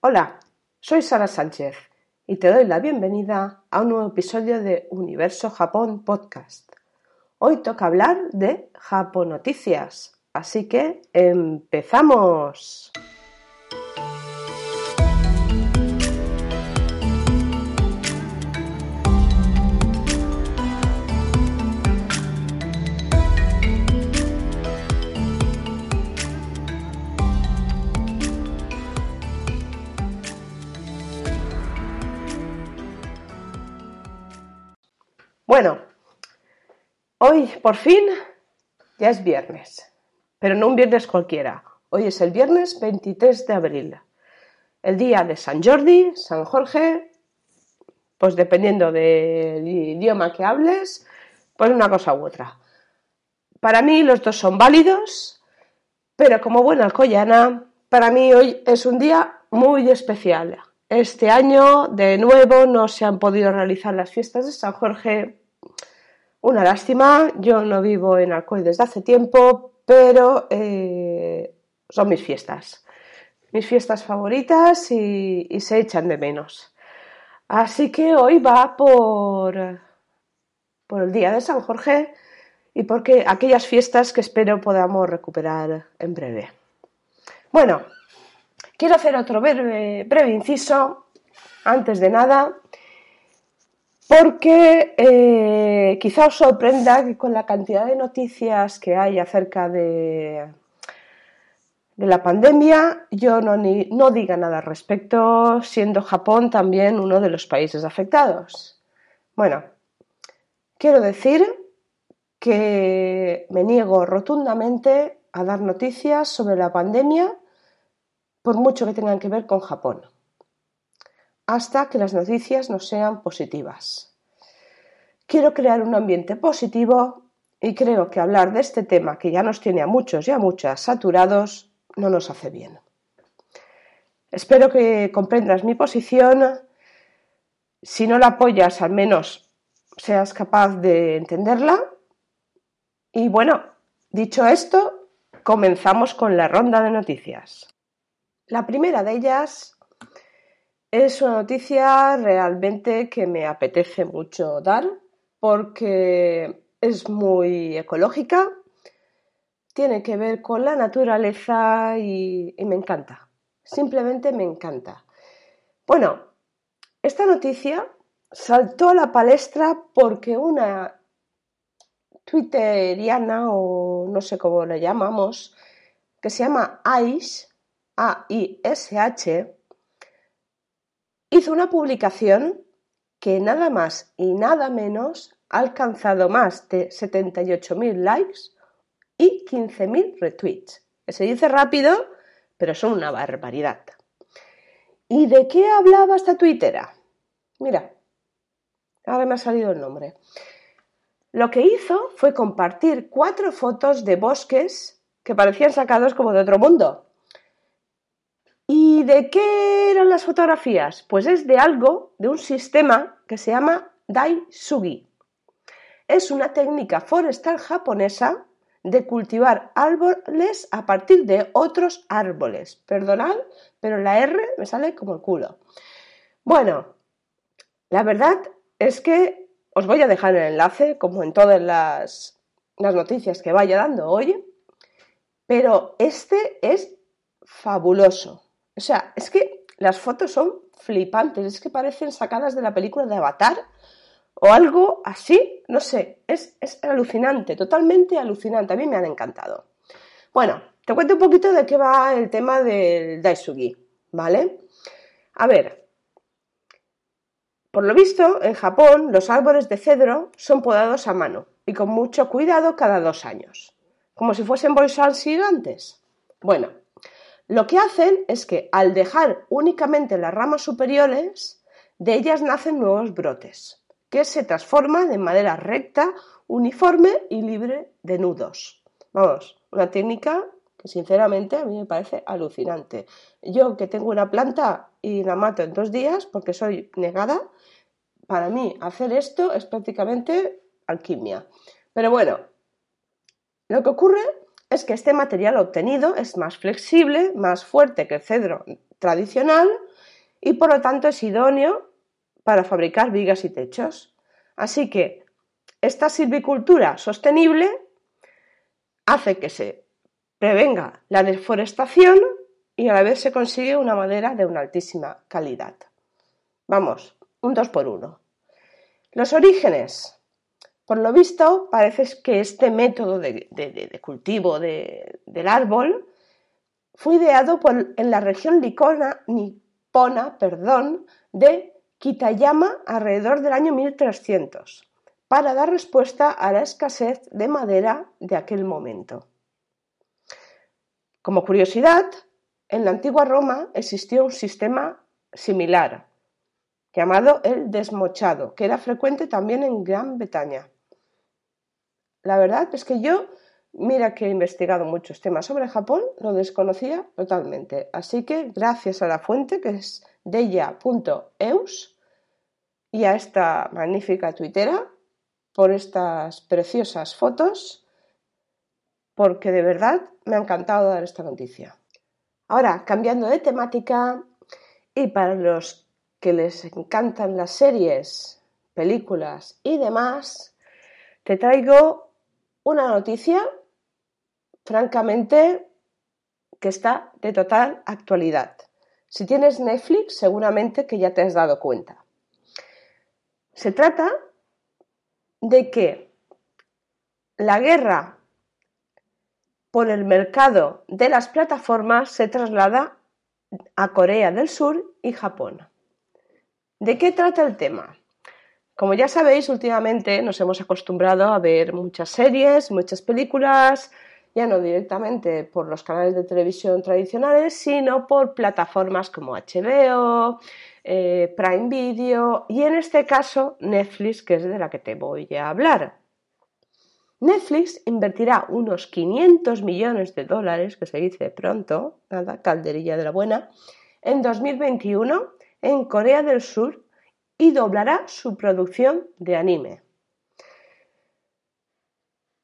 Hola, soy Sara Sánchez y te doy la bienvenida a un nuevo episodio de Universo Japón Podcast. Hoy toca hablar de Japonoticias, así que empezamos. Bueno, hoy por fin ya es viernes, pero no un viernes cualquiera. Hoy es el viernes 23 de abril, el día de San Jordi, San Jorge, pues dependiendo del idioma que hables, pues una cosa u otra. Para mí los dos son válidos, pero como buena alcoyana, para mí hoy es un día muy especial. Este año, de nuevo, no se han podido realizar las fiestas de San Jorge. Una lástima, yo no vivo en Alcoy desde hace tiempo, pero eh, son mis fiestas. Mis fiestas favoritas y, y, se echan de menos. Así que hoy va por, por el día de San Jorge y porque aquellas fiestas que espero podamos recuperar en breve. Bueno, Quiero hacer otro breve, inciso, antes de nada, porque eh, quizá os sorprenda que con la cantidad de noticias que hay acerca de, la pandemia, yo no, no diga nada al respecto, siendo Japón también uno de los países afectados. Bueno, quiero decir que me niego rotundamente a dar noticias sobre la pandemia por mucho que tengan que ver con Japón, hasta que las noticias no sean positivas. Quiero crear un ambiente positivo y creo que hablar de este tema que ya nos tiene a muchos y a muchas saturados no nos hace bien. Espero que comprendas mi posición. Si no la apoyas, al menos seas capaz de entenderla. Y bueno, dicho esto, comenzamos con la ronda de noticias. La primera de ellas es una noticia realmente que me apetece mucho dar porque es muy ecológica, tiene que ver con la naturaleza y, me encanta. Simplemente me encanta. Bueno, esta noticia saltó a la palestra porque una twitteriana o no sé cómo la llamamos, que se llama Ice, AISH, hizo una publicación que nada más y nada menos ha alcanzado más de 78.000 likes y 15.000 retweets. Se dice rápido, pero son una barbaridad. ¿Y de qué hablaba esta tuitera? Mira, ahora me ha salido el nombre. Lo que hizo fue compartir cuatro fotos de bosques que parecían sacados como de otro mundo. ¿Y de qué eran las fotografías? Pues es de algo, de un sistema que se llama Daisugi. Es una técnica forestal japonesa de cultivar árboles a partir de otros árboles. Perdonad, pero la R me sale como el culo. Bueno, la verdad es que os voy a dejar el enlace, como en todas las, noticias que vaya dando hoy, pero este es fabuloso. O sea, es que las fotos son flipantes, es que parecen sacadas de la película de Avatar o algo así, no sé, es, es alucinante, totalmente alucinante, a mí me han encantado. Bueno, te cuento un poquito de qué va el tema del Daisugi, ¿vale? A ver, por lo visto, en Japón los árboles de cedro son podados a mano y con mucho cuidado cada dos años, como si fuesen bolsas gigantes. Bueno, lo que hacen es que al dejar únicamente las ramas superiores, de ellas nacen nuevos brotes, que se transforman de manera recta, uniforme y libre de nudos. Vamos, una técnica que sinceramente a mí me parece alucinante. Yo que tengo una planta y la mato en dos días porque soy negada, para mí hacer esto es prácticamente alquimia. Pero bueno, lo que ocurre que este material obtenido es más flexible, más fuerte que el cedro tradicional y por lo tanto es idóneo para fabricar vigas y techos. Así que esta silvicultura sostenible hace que se prevenga la deforestación y a la vez se consigue una madera de una altísima calidad. Vamos, un dos por uno. Los orígenes. Por lo visto, parece que este método de, cultivo del árbol fue ideado en la región nipona perdón, de Kitayama alrededor del año 1300, para dar respuesta a la escasez de madera de aquel momento. Como curiosidad, en la antigua Roma existió un sistema similar, llamado el desmochado, que era frecuente también en Gran Bretaña. La verdad es que yo, mira que he investigado muchos temas sobre Japón, lo desconocía totalmente. Así que gracias a la fuente que es deya.eus y a esta magnífica tuitera por estas preciosas fotos, porque de verdad me ha encantado dar esta noticia. Ahora, cambiando de temática, y para los que les encantan las series, películas y demás, te traigo una noticia, francamente, que está de total actualidad. Si tienes Netflix, seguramente que ya te has dado cuenta. Se trata de que la guerra por el mercado de las plataformas se traslada a Corea del Sur y Japón. ¿De qué trata el tema? Como ya sabéis, últimamente nos hemos acostumbrado a ver muchas series, muchas películas, ya no directamente por los canales de televisión tradicionales, sino por plataformas como HBO, eh, Prime Video y en este caso Netflix, que es de la que te voy a hablar. Netflix invertirá unos 500 millones de dólares, que se dice pronto, nada, calderilla de la buena, en 2021 en Corea del Sur y doblará su producción de anime.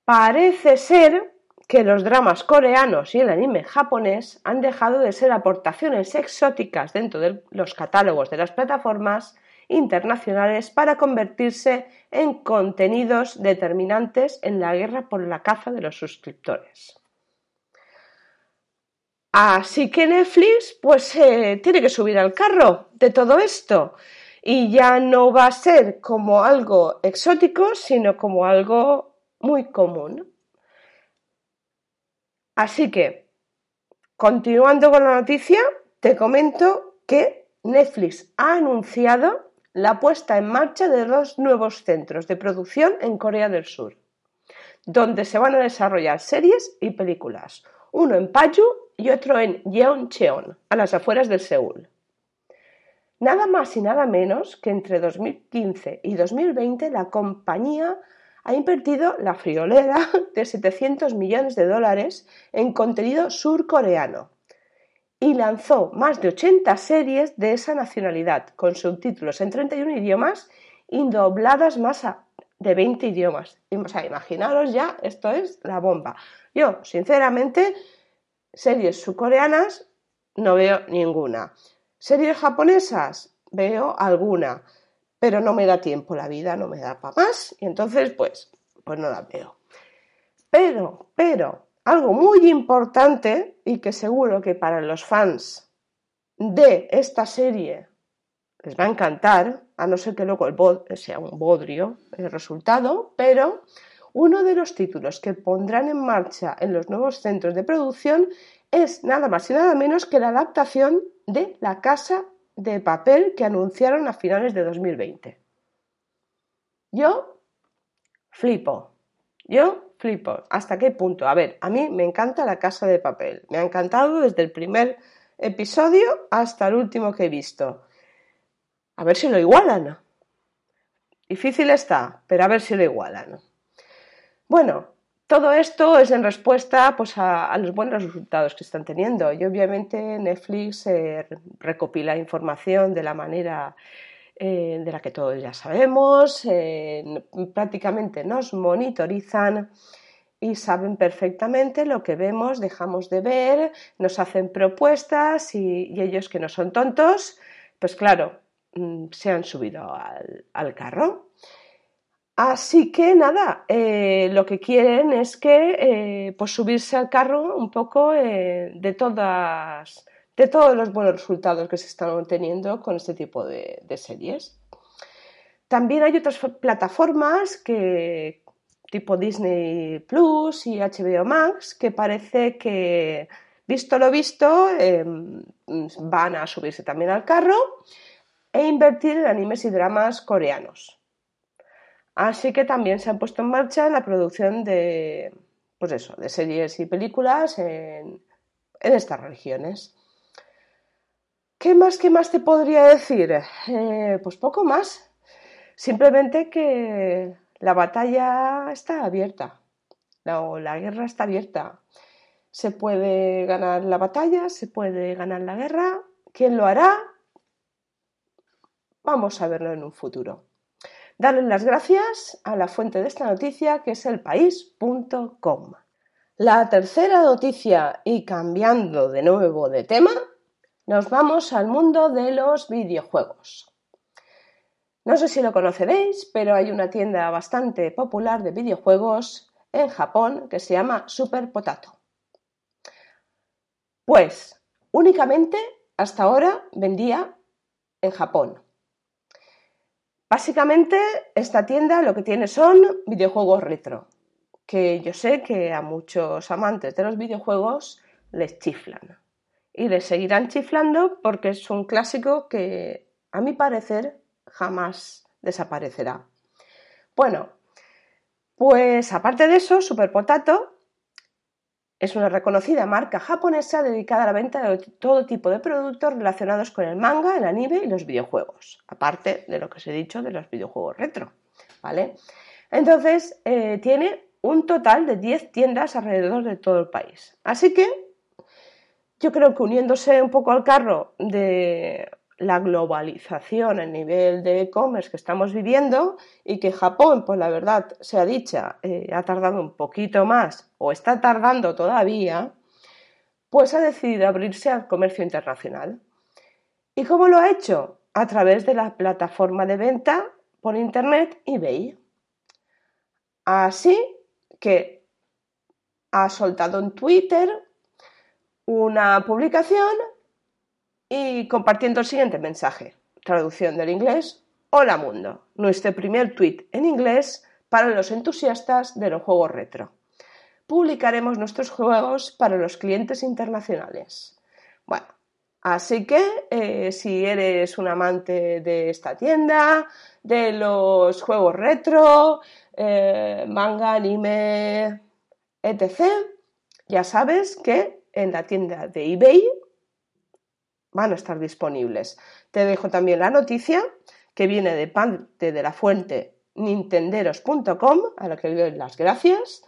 Parece ser que los dramas coreanos y el anime japonés han dejado de ser aportaciones exóticas dentro de los catálogos de las plataformas internacionales para convertirse en contenidos determinantes en la guerra por la caza de los suscriptores. Así que Netflix pues eh, tiene que subir al carro de todo esto y ya no va a ser como algo exótico, sino como algo muy común. Así que, continuando con la noticia, te comento que Netflix ha anunciado la puesta en marcha de dos nuevos centros de producción en Corea del Sur, donde se van a desarrollar series y películas, uno en Paju y otro en Yeoncheon, a las afueras de Seúl. Nada más y nada menos que entre 2015 y 2020 la compañía ha invertido la friolera de 700 millones de dólares en contenido surcoreano y lanzó más de 80 series de esa nacionalidad, con subtítulos en 31 idiomas y dobladas más de 20 idiomas. O sea, imaginaros ya, esto es la bomba. Yo, sinceramente, series surcoreanas no veo ninguna. Series japonesas veo alguna pero no me da tiempo, la vida no me da para más y entonces pues, pues no la veo. Pero, pero, algo muy importante y que seguro que para los fans de esta serie les va a encantar, a no ser que luego el sea un bodrio el resultado, pero uno de los títulos que pondrán en marcha en los nuevos centros de producción es nada más y nada menos que la adaptación de La Casa de papel que anunciaron a finales de 2020. Yo flipo, yo flipo. ¿Hasta qué punto? A ver, a mí me encanta la casa de papel. Me ha encantado desde el primer episodio hasta el último que he visto. A ver si lo igualan. Difícil está, pero a ver si lo igualan. Bueno, todo esto es en respuesta pues, a, los buenos resultados que están teniendo y obviamente Netflix eh, recopila información de la manera eh, de la que todos ya sabemos, eh, prácticamente nos monitorizan y saben perfectamente lo que vemos, dejamos de ver, nos hacen propuestas y ellos que no son tontos pues claro, mm, se han subido al, carro. Así que nada, eh, lo que quieren es que eh, pues subirse al carro un poco de todas de todos los buenos resultados que se están obteniendo con este tipo de, series. También hay otras plataformas que, tipo Disney Plus y HBO Max, que parece que, visto lo visto, em, van a subirse también al carro e invertir en animes y dramas coreanos. Así que también se han puesto en marcha la producción de, pues eso, de series y películas en, estas regiones. ¿Qué más, qué más te podría decir? Eh, pues poco más. Simplemente que la batalla está abierta. La guerra está abierta. Se puede ganar la batalla, se puede ganar la guerra. ¿Quién lo hará? Vamos a verlo en un futuro. Darle las gracias a la fuente de esta noticia que es elpaís.com. La tercera noticia y cambiando de nuevo de tema nos vamos al mundo de los videojuegos. No sé si lo conoceréis, pero hay una tienda bastante popular de videojuegos en Japón que se llama Super Potato. Pues únicamente hasta ahora vendía en Japón. Básicamente esta tienda lo que tiene son videojuegos retro, que yo sé que a muchos amantes de los videojuegos les chiflan y le seguirán chiflando porque es un clásico que, a mi parecer, jamás desaparecerá. Bueno, pues aparte de eso, Super Potato es una reconocida marca japonesa dedicada a la venta de todo tipo de productos relacionados con el manga, el anime y los videojuegos, aparte de lo que os he dicho de los videojuegos retro, ¿vale? Entonces, eh, tiene un total de 10 tiendas alrededor de todo el país. Así que yo creo que uniéndose un poco al carro de la globalización, el nivel de e-commerce que estamos viviendo y que Japón, pues la verdad, sea dicha, eh, ha tardado un poquito más o está tardando todavía, pues ha decidido abrirse al comercio internacional. ¿Y cómo lo ha hecho? A través de la plataforma de venta por Internet eBay. Así que ha soltado en Twitter una publicación compartiendo el siguiente mensaje. Traducción del inglés. Hola mundo, nuestro primer tweet en inglés para los entusiastas de los juegos retro. Publicaremos nuestros juegos para los clientes internacionales. Bueno, así que eh, si eres un amante de esta tienda, de los juegos retro, eh, manga, anime, etc., ya sabes que en la tienda de eBay van a estar disponibles. Te dejo también la noticia que viene de parte de la fuente nintenderos.com, a la que le doy las gracias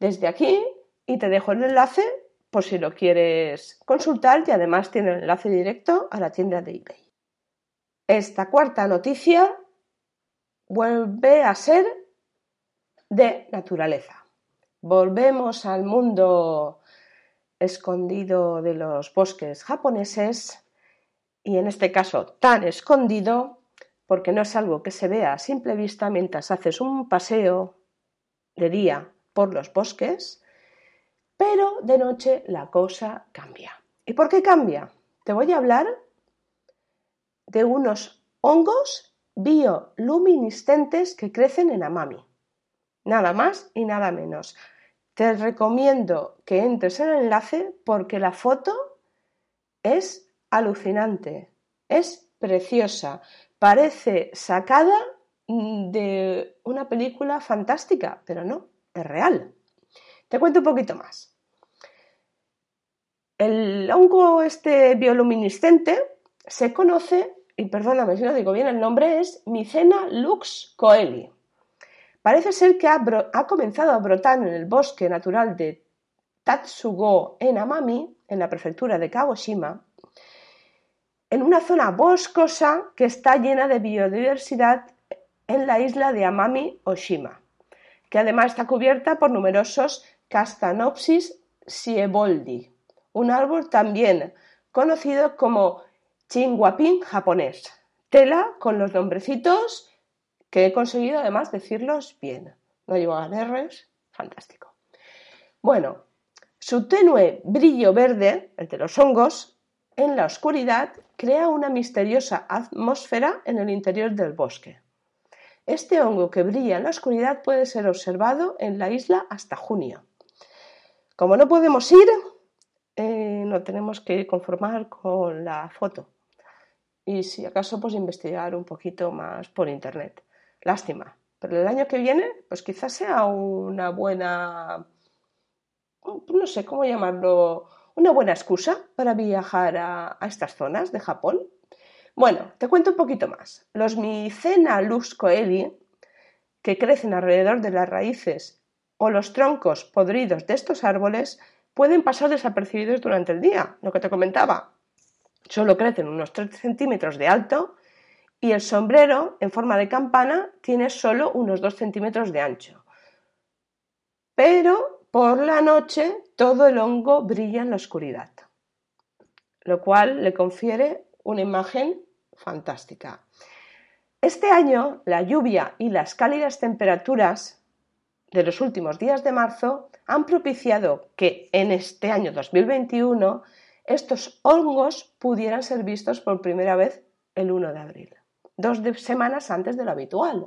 desde aquí y te dejo el enlace por si lo quieres consultar y además tiene el enlace directo a la tienda de eBay. Esta cuarta noticia vuelve a ser de naturaleza. Volvemos al mundo escondido de los bosques japoneses y en este caso tan escondido porque no es algo que se vea a simple vista mientras haces un paseo de día por los bosques, pero de noche la cosa cambia. ¿Y por qué cambia? Te voy a hablar de unos hongos bioluminiscentes que crecen en Amami. Nada más y nada menos. Te recomiendo que entres en el enlace porque la foto es alucinante, es preciosa, parece sacada de una película fantástica, pero no, es real. Te cuento un poquito más. El hongo este bioluminiscente se conoce, y perdóname si no digo bien el nombre, es Micena lux coeli. Parece ser que ha, comenzado a brotar en el bosque natural de Tatsugo en Amami, en la prefectura de Kagoshima, en una zona boscosa que está llena de biodiversidad en la isla de Amami Oshima, que además está cubierta por numerosos Castanopsis sieboldi, un árbol también conocido como Chinguapin japonés. Tela con los nombrecitos que he conseguido además decirlos bien. No llevan R's, fantástico. Bueno, su tenue brillo verde, el de los hongos, en la oscuridad crea una misteriosa atmósfera en el interior del bosque. Este hongo que brilla en la oscuridad puede ser observado en la isla hasta junio. Como no podemos ir, eh, no tenemos que conformar con la foto. Y si acaso, pues investigar un poquito más por internet. Lástima. Pero el año que viene, pues quizás sea una buena, no sé cómo llamarlo, una buena excusa para viajar a, estas zonas de Japón. Bueno, te cuento un poquito más. Los Micena lux coeli, que crecen alrededor de las raíces o los troncos podridos de estos árboles, pueden pasar desapercibidos durante el día, lo que te comentaba. Solo crecen unos 3 centímetros de alto y el sombrero, en forma de campana, tiene solo unos 2 centímetros de ancho. Pero por la noche todo el hongo brilla en la oscuridad, lo cual le confiere una imagen fantástica. Este año, la lluvia y las cálidas temperaturas de los últimos días de marzo han propiciado que en este año 2021 estos hongos pudieran ser vistos por primera vez el 1 de abril, dos semanas antes de lo habitual.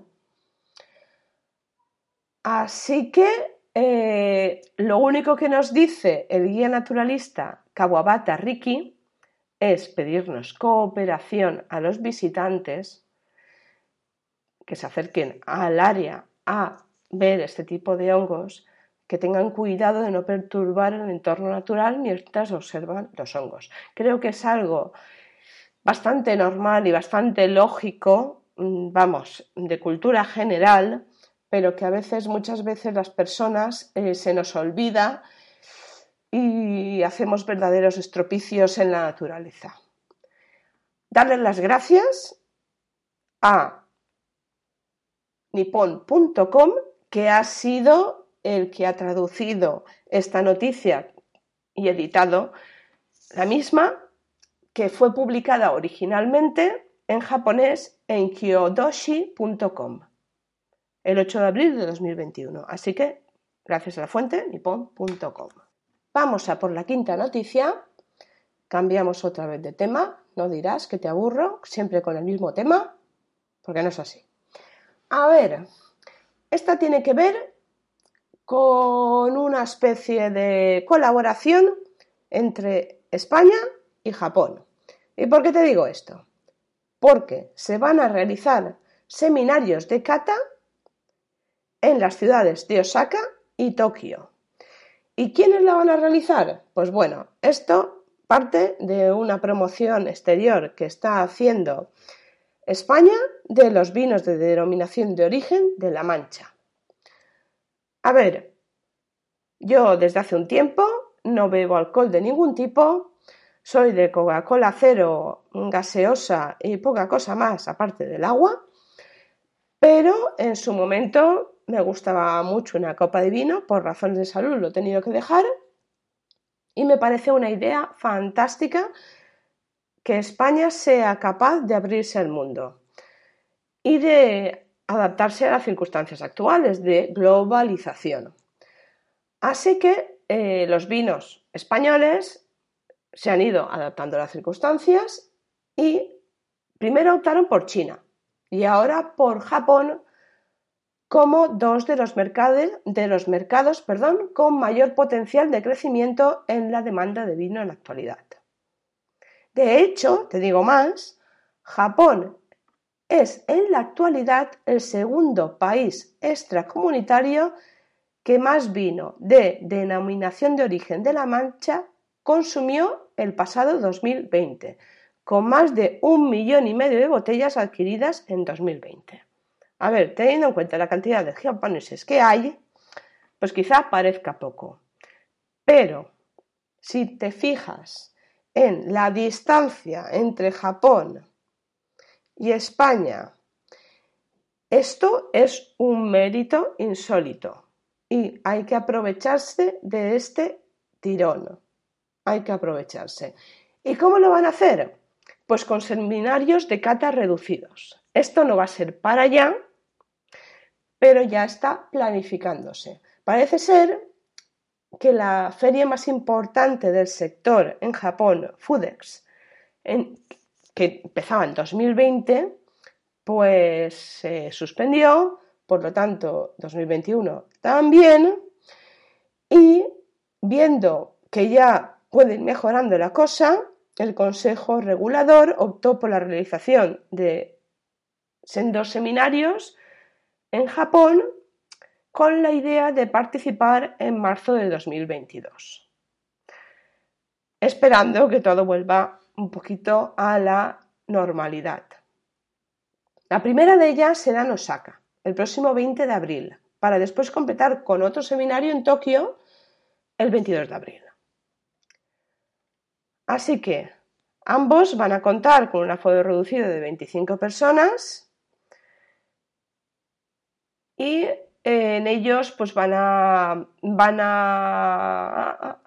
Así que eh, lo único que nos dice el guía naturalista Kawabata Riki es pedirnos cooperación a los visitantes que se acerquen al área a ver este tipo de hongos, que tengan cuidado de no perturbar el entorno natural mientras observan los hongos. Creo que es algo bastante normal y bastante lógico, mm, vamos, de cultura general, pero que a veces, muchas veces las personas eh, se nos olvida y hacemos verdaderos estropicios en la naturaleza. Darles las gracias a nippon.com, que ha sido el que ha traducido esta noticia y editado la misma, que fue publicada originalmente en japonés en kyodoshi.com el 8 de abril de 2021. Así que, gracias a la fuente, nippon.com. Vamos a por la quinta noticia. Cambiamos otra vez de tema. No dirás que te aburro siempre con el mismo tema, porque no es así. A ver, esta tiene que ver con una especie de colaboración entre España y Japón. ¿Y por qué te digo esto? Porque se van a realizar seminarios de kata en las ciudades de Osaka y Tokio. ¿Y quiénes la van a realizar? Pues bueno, esto parte de una promoción exterior que está haciendo España de los vinos de denominación de origen de La Mancha. A ver, yo desde hace un tiempo no bebo alcohol de ningún tipo, soy de Coca-Cola cero, gaseosa y poca cosa más aparte del agua, pero en su momento me gustaba mucho una copa de vino, por razones de salud lo he tenido que dejar y me parece una idea fantástica que España sea capaz de abrirse al mundo y de adaptarse a las circunstancias actuales de globalización. Así que eh, los vinos españoles se han ido adaptando a las circunstancias y primero optaron por China y ahora por Japón como dos de los, mercados, con mayor potencial de crecimiento en la demanda de vino en la actualidad. De hecho, te digo más, Japón es en la actualidad el segundo país extracomunitario que más vino de denominación de origen de la Mancha consumió el pasado 2020, con más de un millón y medio de botellas adquiridas en 2020. A ver, teniendo en cuenta la cantidad de japoneses que hay, pues quizá parezca poco. Pero si te fijas en la distancia entre Japón y España, esto es un mérito insólito y hay que aprovecharse de este tirón. Hay que aprovecharse. ¿Y cómo lo van a hacer? Pues con seminarios de cata reducidos. Esto no va a ser para allá, pero ya está planificándose. Parece ser que la feria más importante del sector en Japón, Foodex, que empezaba en 2020, pues se suspendió, por lo tanto 2021 también, y viendo que ya puede ir mejorando la cosa, el Consejo Regulador optó por la realización de dos seminarios en Japón con la idea de participar en marzo de 2022, esperando que todo vuelva un poquito a la normalidad. La primera de ellas será en Osaka, el próximo 20 de abril, para después completar con otro seminario en Tokio el 22 de abril. Así que ambos van a contar con un aforo reducido de 25 personas y en ellos pues van a, van a,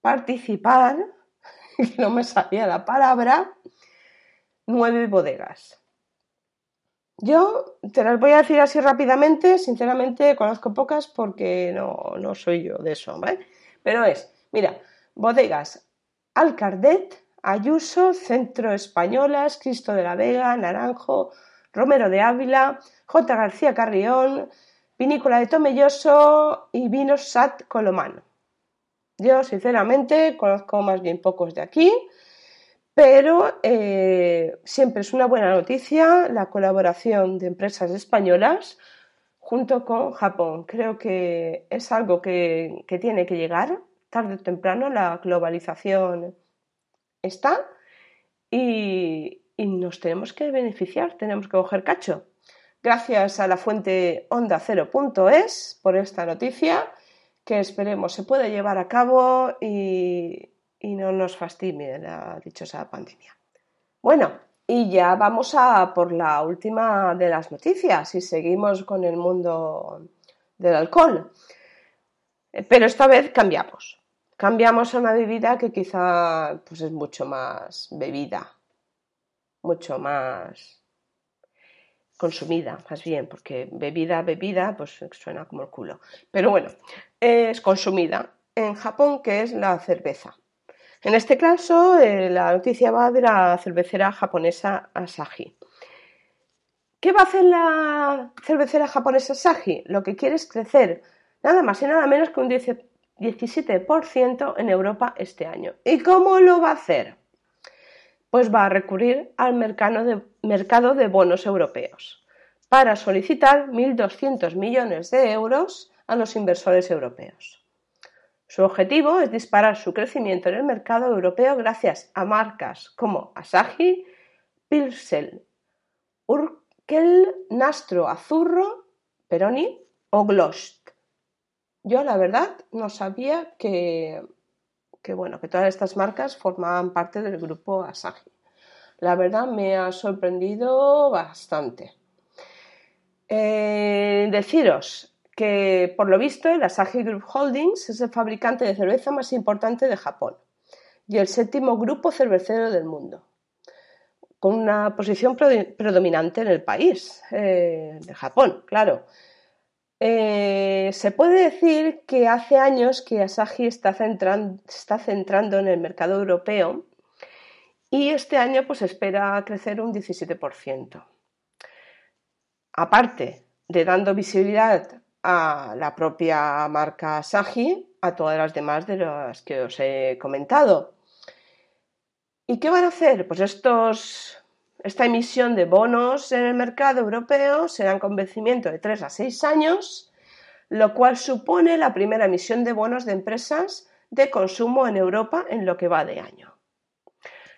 participar, no me sabía la palabra, nueve bodegas. Yo te las voy a decir así rápidamente, sinceramente conozco pocas porque no, no soy yo de eso, ¿vale? Pero es, mira, bodegas Alcardet, Ayuso, Centro Españolas, Cristo de la Vega, Naranjo, Romero de Ávila, J. García Carrión, Vinícola de Tomelloso y Vinos Sat Colomano. Yo, sinceramente, conozco más bien pocos de aquí, pero eh, siempre es una buena noticia la colaboración de empresas españolas junto con Japón. Creo que es algo que, que tiene que llegar tarde o temprano. La globalización está y, y nos tenemos que beneficiar, tenemos que coger cacho. Gracias a la fuente onda 0.es por esta noticia que esperemos se pueda llevar a cabo y, no nos fastidie la dichosa pandemia. Bueno, y ya vamos a por la última de las noticias y seguimos con el mundo del alcohol. Pero esta vez cambiamos. Cambiamos a una bebida que quizá pues, es mucho más bebida, mucho más consumida, más bien, porque bebida, bebida, pues suena como el culo. Pero bueno, es consumida en Japón, que es la cerveza. En este caso, eh, la noticia va de la cervecera japonesa Asahi. ¿Qué va a hacer la cervecera japonesa Asahi? Lo que quiere es crecer nada más y nada menos que un 17% en Europa este año. ¿Y cómo lo va a hacer? pues va a recurrir al mercado de, bonos europeos para solicitar 1.200 millones de euros a los inversores europeos. Su objetivo es disparar su crecimiento en el mercado europeo gracias a marcas como Asahi, Pilsel, Urkel, Nastro Azurro, Peroni o Glost. Yo la verdad no sabía que que bueno, que todas estas marcas formaban parte del grupo Asahi. La verdad me ha sorprendido bastante. Eh, deciros que por lo visto el Asahi Group Holdings es el fabricante de cerveza más importante de Japón y el séptimo grupo cervecero del mundo, con una posición predominante en el país, eh, de Japón, claro. Eh, se puede decir que hace años que Asahi está, centrando en el mercado europeo y este año pues espera crecer un 17%. Aparte de dando visibilidad a la propia marca Asahi, a todas las demás de las que os he comentado. ¿Y qué van a hacer? Pues estos esta emisión de bonos en el mercado europeo será en convencimiento de 3 a 6 años, lo cual supone la primera emisión de bonos de empresas de consumo en Europa en lo que va de año.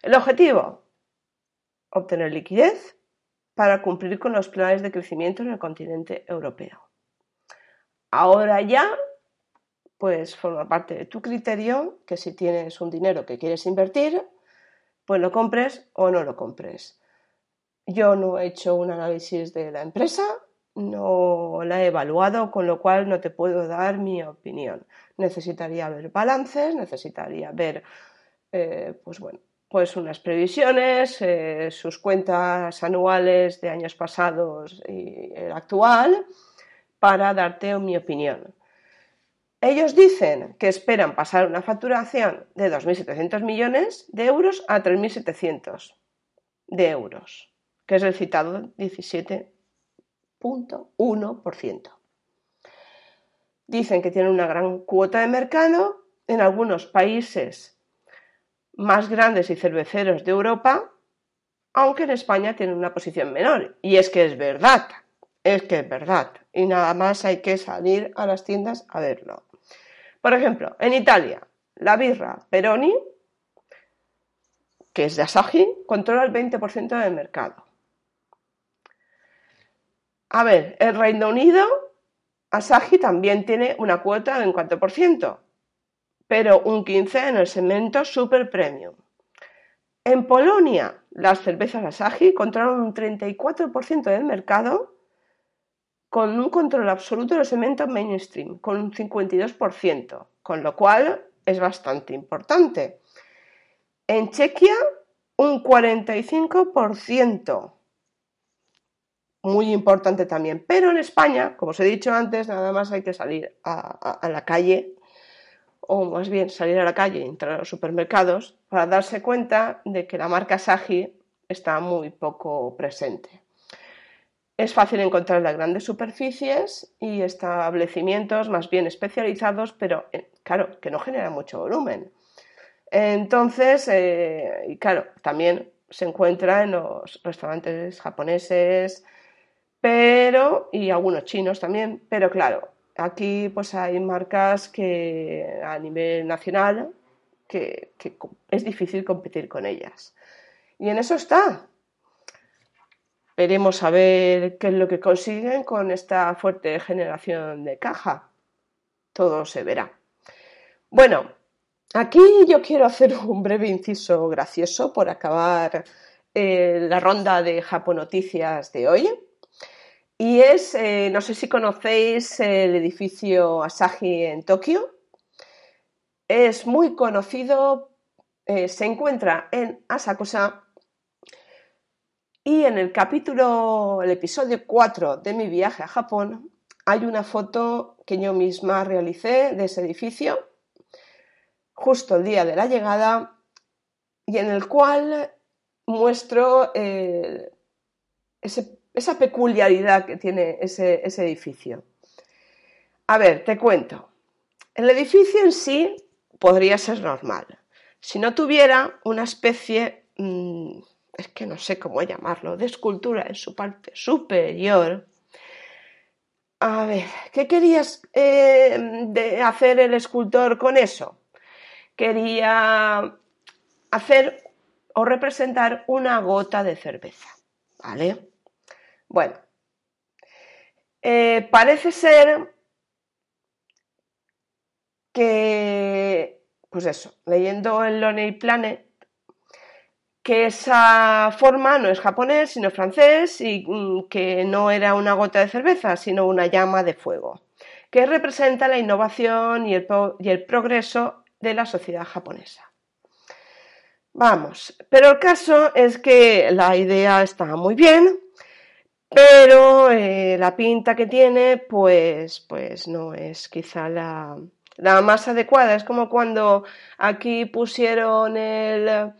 El objetivo, obtener liquidez para cumplir con los planes de crecimiento en el continente europeo. Ahora ya, pues forma parte de tu criterio que si tienes un dinero que quieres invertir, pues lo compres o no lo compres. Yo no he hecho un análisis de la empresa, no la he evaluado, con lo cual no te puedo dar mi opinión. Necesitaría ver balances, necesitaría ver, eh, pues bueno, pues unas previsiones, eh, sus cuentas anuales de años pasados y el actual, para darte mi opinión. Ellos dicen que esperan pasar una facturación de 2.700 millones de euros a 3.700 de euros, que es el citado 17.1%. Dicen que tienen una gran cuota de mercado en algunos países más grandes y cerveceros de Europa, aunque en España tienen una posición menor. Y es que es verdad, es que es verdad. Y nada más hay que salir a las tiendas a verlo. Por ejemplo, en Italia, la birra Peroni, que es de Asahi, controla el 20% del mercado. A ver, el Reino Unido, Asahi también tiene una cuota de un 4%, pero un 15% en el segmento Super Premium. En Polonia, las cervezas Asahi controlan un 34% del mercado con un control absoluto del segmento mainstream, con un 52%, con lo cual es bastante importante. En Chequia, un 45%, muy importante también. Pero en España, como os he dicho antes, nada más hay que salir a, la calle, o más bien salir a la calle y entrar a los supermercados, para darse cuenta de que la marca Sagi está muy poco presente. Es fácil encontrar las grandes superficies y establecimientos más bien especializados, pero eh, claro, que no generan mucho volumen. Entonces, eh, y claro, también se encuentra en los restaurantes japoneses, pero y algunos chinos también, pero claro, aquí pues hay marcas que a nivel nacional que es difícil competir con ellas. Y en eso está, Veremos a ver qué es lo que consiguen con esta fuerte generación de caja. Todo se verá. Bueno, aquí yo quiero hacer un breve inciso gracioso por acabar eh, la ronda de Japonoticias de hoy. Y es, eh, no sé si conocéis el edificio Asahi en Tokio. Es muy conocido, eh, se encuentra en Asakusa y en el capítulo, el episodio 4 de mi viaje a Japón, hay una foto que yo misma realicé de ese edificio, justo el día de la llegada, y en el cual muestro eh, esa peculiaridad que tiene ese, edificio. A ver, te cuento. El edificio en sí podría ser normal, si no tuviera una especie mm, es que no sé cómo llamarlo, de escultura en su parte superior. A ver, ¿qué querías eh, hacer el escultor con eso? Quería hacer o representar una gota de cerveza, ¿vale? Bueno, eh, parece ser que, pues eso, leyendo el Lonely Planet, que esa forma no es japonés, sino francés y mm, que no era una gota de cerveza, sino una llama de fuego, que representa la innovación y el, y el progreso de la sociedad japonesa. Vamos, pero el caso es que la idea está muy bien, pero eh, la pinta que tiene, pues, pues no es quizá la, la más adecuada. Es como cuando aquí pusieron el,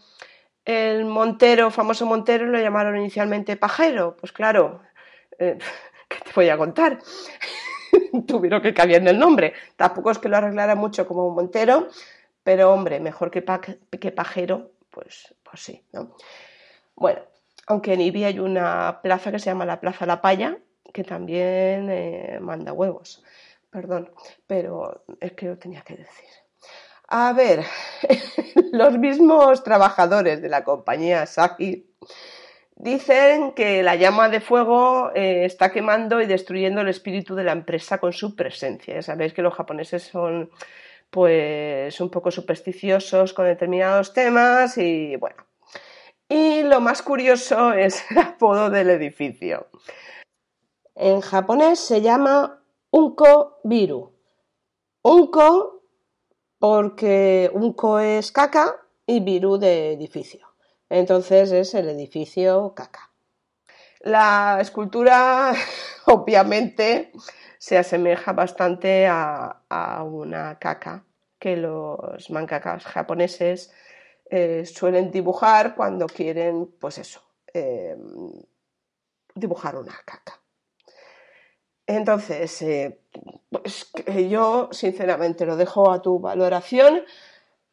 el Montero, famoso Montero, lo llamaron inicialmente pajero. Pues claro, eh, ¿qué te voy a contar? Tuvieron que cambiar el nombre. Tampoco es que lo arreglara mucho como Montero, pero hombre, mejor que, que pajero, pues, pues sí, ¿no? Bueno, aunque en Ibi hay una plaza que se llama la Plaza La Paya, que también eh, manda huevos. Perdón, pero es que lo tenía que decir. A ver, los mismos trabajadores de la compañía Saki dicen que la llama de fuego eh, está quemando y destruyendo el espíritu de la empresa con su presencia. Ya sabéis que los japoneses son pues un poco supersticiosos con determinados temas y bueno. Y lo más curioso es el apodo del edificio. En japonés se llama Unko Biru. Unko porque un co es caca y virú de edificio. Entonces es el edificio caca. La escultura, obviamente, se asemeja bastante a, una caca que los mangakas japoneses eh, suelen dibujar cuando quieren, pues eso, eh, dibujar una caca. Entonces, eh, pues yo sinceramente lo dejo a tu valoración.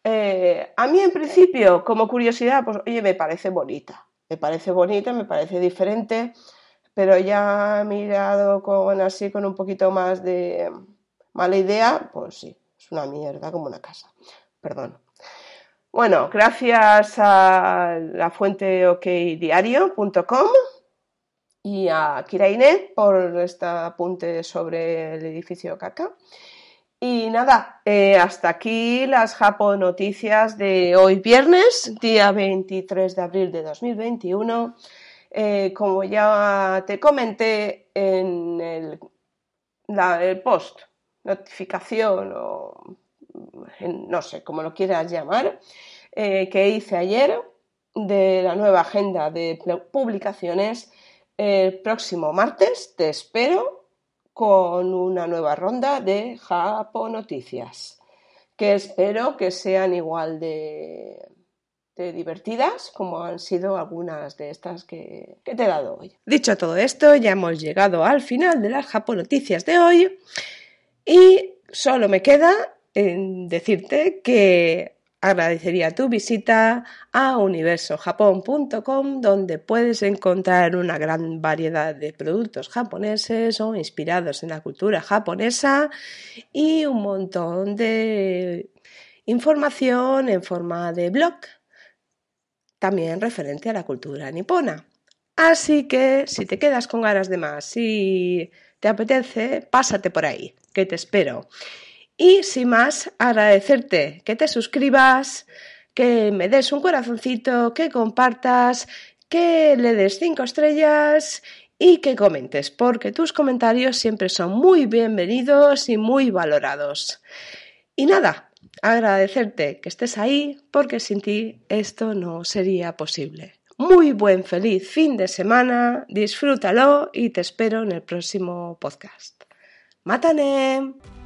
A mí en principio, como curiosidad, pues oye, me parece bonita. Me parece bonita, me parece diferente, pero ya mirado con así, con un poquito más de mala idea, pues sí, es una mierda como una casa. Perdón. Bueno, gracias a la fuente okdiario.com y a Kiraine por este apunte sobre el edificio Caca. Y nada, eh, hasta aquí las Japón Noticias de hoy viernes, día 23 de abril de 2021. Eh, como ya te comenté en el, el post, notificación o no sé cómo lo quieras llamar, eh, que hice ayer de la nueva agenda de publicaciones, el próximo martes te espero con una nueva ronda de Japón Noticias, que espero que sean igual de, divertidas como han sido algunas de estas que, que, te he dado hoy. Dicho todo esto, ya hemos llegado al final de las Japón Noticias de hoy y solo me queda en decirte que Agradecería tu visita a universojapón.com donde puedes encontrar una gran variedad de productos japoneses o inspirados en la cultura japonesa y un montón de información en forma de blog, también referente a la cultura nipona. Así que si te quedas con ganas de más y te apetece, pásate por ahí, que te espero. Y sin más, agradecerte que te suscribas, que me des un corazoncito, que compartas, que le des cinco estrellas y que comentes, porque tus comentarios siempre son muy bienvenidos y muy valorados. Y nada, agradecerte que estés ahí, porque sin ti esto no sería posible. Muy buen feliz fin de semana, disfrútalo y te espero en el próximo podcast. ¡Mátane!